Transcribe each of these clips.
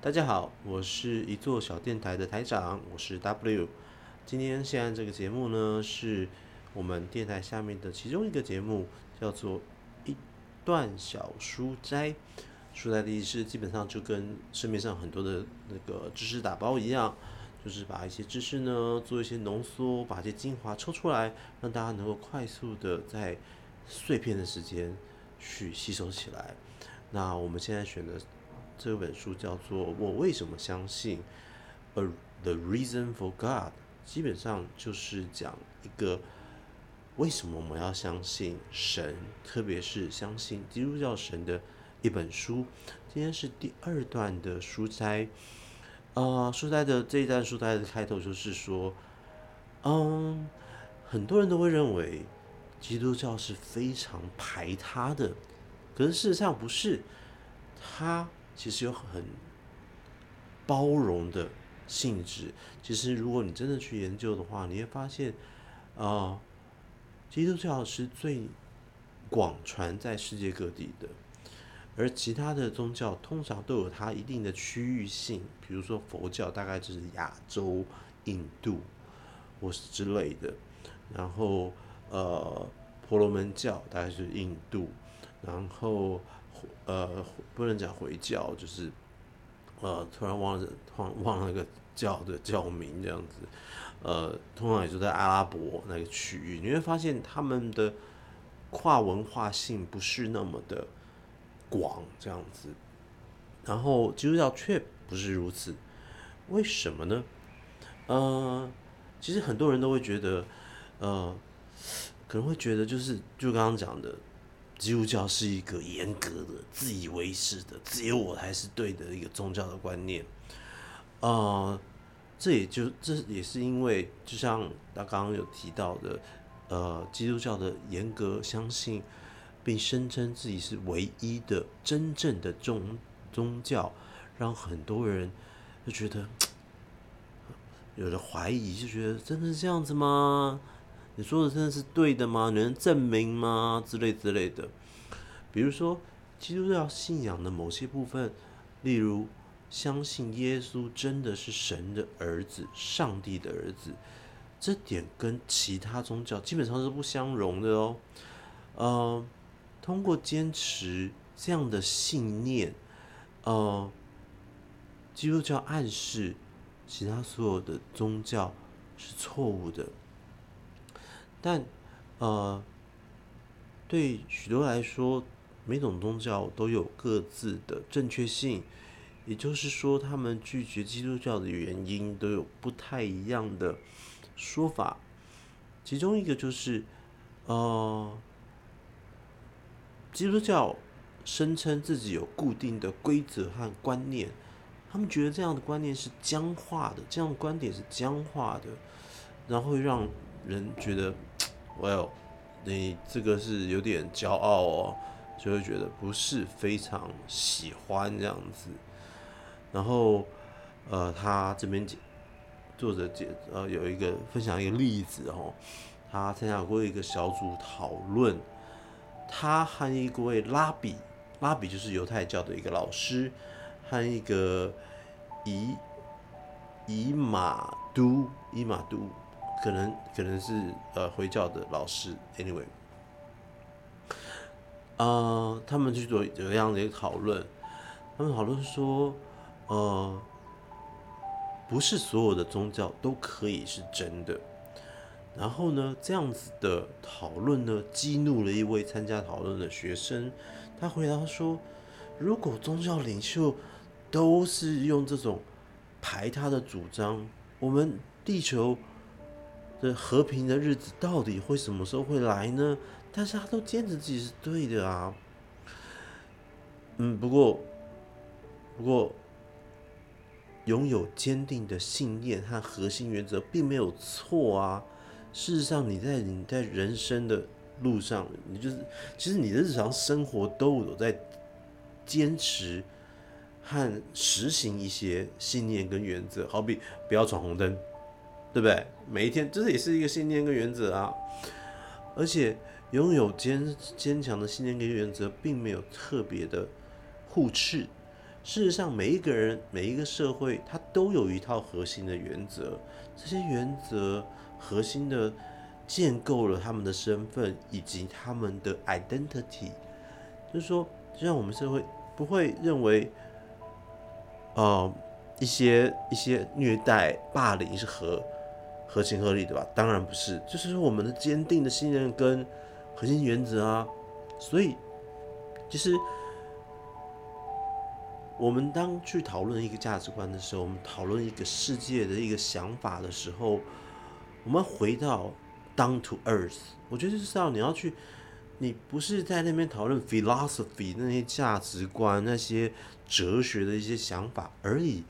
大家好，我是一座小电台的台长，我是 W。今天现在这个节目呢，是我们电台下面的其中一个节目，叫做一段小书斋。书斋的意思基本上就跟市面上很多的那个知识打包一样，就是把一些知识呢做一些浓缩，把一些精华抽出来，让大家能够快速的在碎片的时间去吸收起来。那我们现在选的。这本书叫做《我为什么相信》，A The Reason for God，基本上就是讲一个为什么我们要相信神，特别是相信基督教神的一本书。今天是第二段的书斋，呃，书斋的这一段书斋的开头就是说，嗯，很多人都会认为基督教是非常排他的，可是事实上不是，他。其实有很包容的性质。其实，如果你真的去研究的话，你会发现，啊、呃，基督教是最广传在世界各地的，而其他的宗教通常都有它一定的区域性。比如说佛教，大概就是亚洲、印度或是之类的。然后，呃，婆罗门教大概是印度，然后。呃，不能讲回教，就是呃，突然忘了忘忘了那个教的教名这样子。呃，通常也就在阿拉伯那个区域，你会发现他们的跨文化性不是那么的广这样子。然后基督教却不是如此，为什么呢？呃，其实很多人都会觉得，呃，可能会觉得就是就刚刚讲的。基督教是一个严格的、自以为是的、只有我才是对的一个宗教的观念。呃，这也就这也是因为，就像他刚刚有提到的，呃，基督教的严格相信，并声称自己是唯一的、真正的宗宗教，让很多人就觉得 有了怀疑，就觉得真的是这样子吗？你说的真的是对的吗？你能证明吗？之类之类的。比如说，基督教信仰的某些部分，例如相信耶稣真的是神的儿子、上帝的儿子，这点跟其他宗教基本上是不相容的哦。呃，通过坚持这样的信念，呃，基督教暗示其他所有的宗教是错误的。但，呃，对许多来说，每种宗教都有各自的正确性，也就是说，他们拒绝基督教的原因都有不太一样的说法。其中一个就是，呃，基督教声称自己有固定的规则和观念，他们觉得这样的观念是僵化的，这样的观点是僵化的，然后让人觉得。Well，你这个是有点骄傲哦，就会觉得不是非常喜欢这样子。然后，呃，他这边解作者解呃有一个分享一个例子哦，他参加过一个小组讨论，他和一位拉比，拉比就是犹太教的一个老师，和一个以以马都以马都。可能可能是呃回教的老师，anyway，呃，他们去做有这样的一个讨论，他们讨论说，呃，不是所有的宗教都可以是真的。然后呢，这样子的讨论呢，激怒了一位参加讨论的学生，他回答说，如果宗教领袖都是用这种排他的主张，我们地球。这和平的日子到底会什么时候会来呢？但是他都坚持自己是对的啊。嗯，不过，不过，拥有坚定的信念和核心原则并没有错啊。事实上，你在你在人生的路上，你就是其实你的日常生活都有在坚持和实行一些信念跟原则，好比不要闯红灯。对不对？每一天，这也是一个信念跟原则啊。而且，拥有坚坚强的信念跟原则，并没有特别的互斥。事实上，每一个人、每一个社会，它都有一套核心的原则。这些原则核心的建构了他们的身份以及他们的 identity。就是说，就像我们社会不会认为，呃，一些一些虐待、霸凌是合合情合理的吧？当然不是，就是我们的坚定的信任跟核心原则啊。所以，其实。我们当去讨论一个价值观的时候，我们讨论一个世界的一个想法的时候，我们回到 down to earth。我觉得就是要你要去，你不是在那边讨论 philosophy 那些价值观、那些哲学的一些想法而已，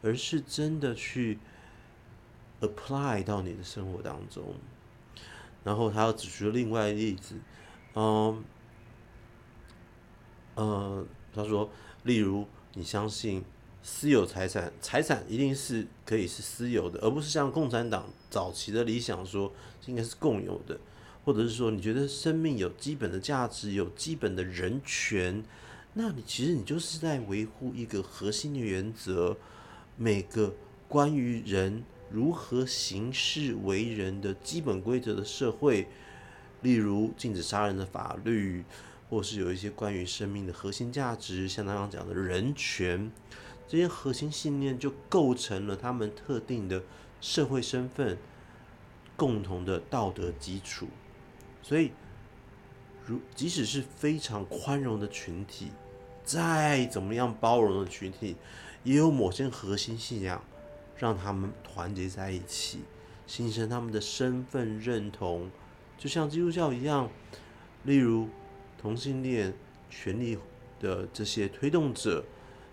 而是真的去 apply 到你的生活当中。然后他又指出另外一个例子，嗯，呃，他说，例如。你相信私有财产，财产一定是可以是私有的，而不是像共产党早期的理想说应该是共有的，或者是说你觉得生命有基本的价值，有基本的人权，那你其实你就是在维护一个核心的原则，每个关于人如何行事为人的基本规则的社会，例如禁止杀人的法律。或是有一些关于生命的核心价值，像刚刚讲的人权，这些核心信念就构成了他们特定的社会身份、共同的道德基础。所以，如即使是非常宽容的群体，再怎么样包容的群体，也有某些核心信仰让他们团结在一起，形成他们的身份认同，就像基督教一样，例如。同性恋权利的这些推动者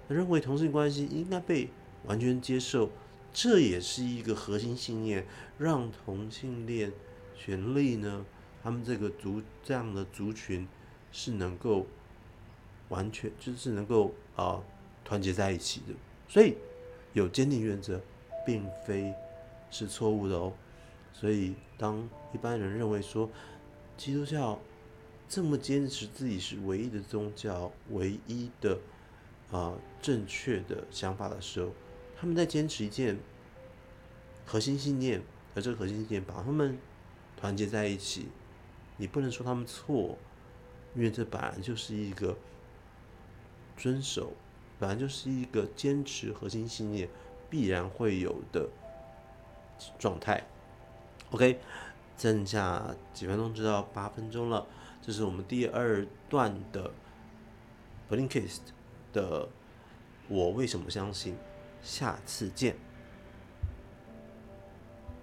认为同性关系应该被完全接受，这也是一个核心信念，让同性恋权利呢，他们这个族这样的族群是能够完全就是能够啊团结在一起的。所以有坚定原则，并非是错误的哦。所以当一般人认为说基督教，这么坚持自己是唯一的宗教、唯一的啊、正确的想法的时候，他们在坚持一件核心信念，而这个核心信念把他们团结在一起。你不能说他们错，因为这本来就是一个遵守，本来就是一个坚持核心信念必然会有的状态。OK，剩下几分钟就到八分钟了。这是我们第二段的 Blinkist 的，我为什么相信？下次见。